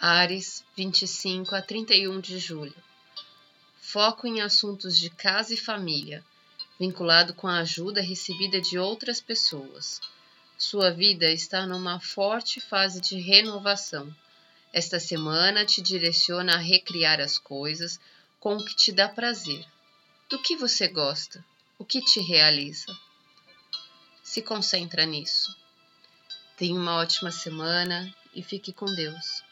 Ares, 25 a 31 de julho. Foco em assuntos de casa e família, vinculado com a ajuda recebida de outras pessoas. Sua vida está numa forte fase de renovação. Esta semana te direciona a recriar as coisas com o que te dá prazer. Do que você gosta? O que te realiza? Se concentra nisso. Tenha uma ótima semana e fique com Deus.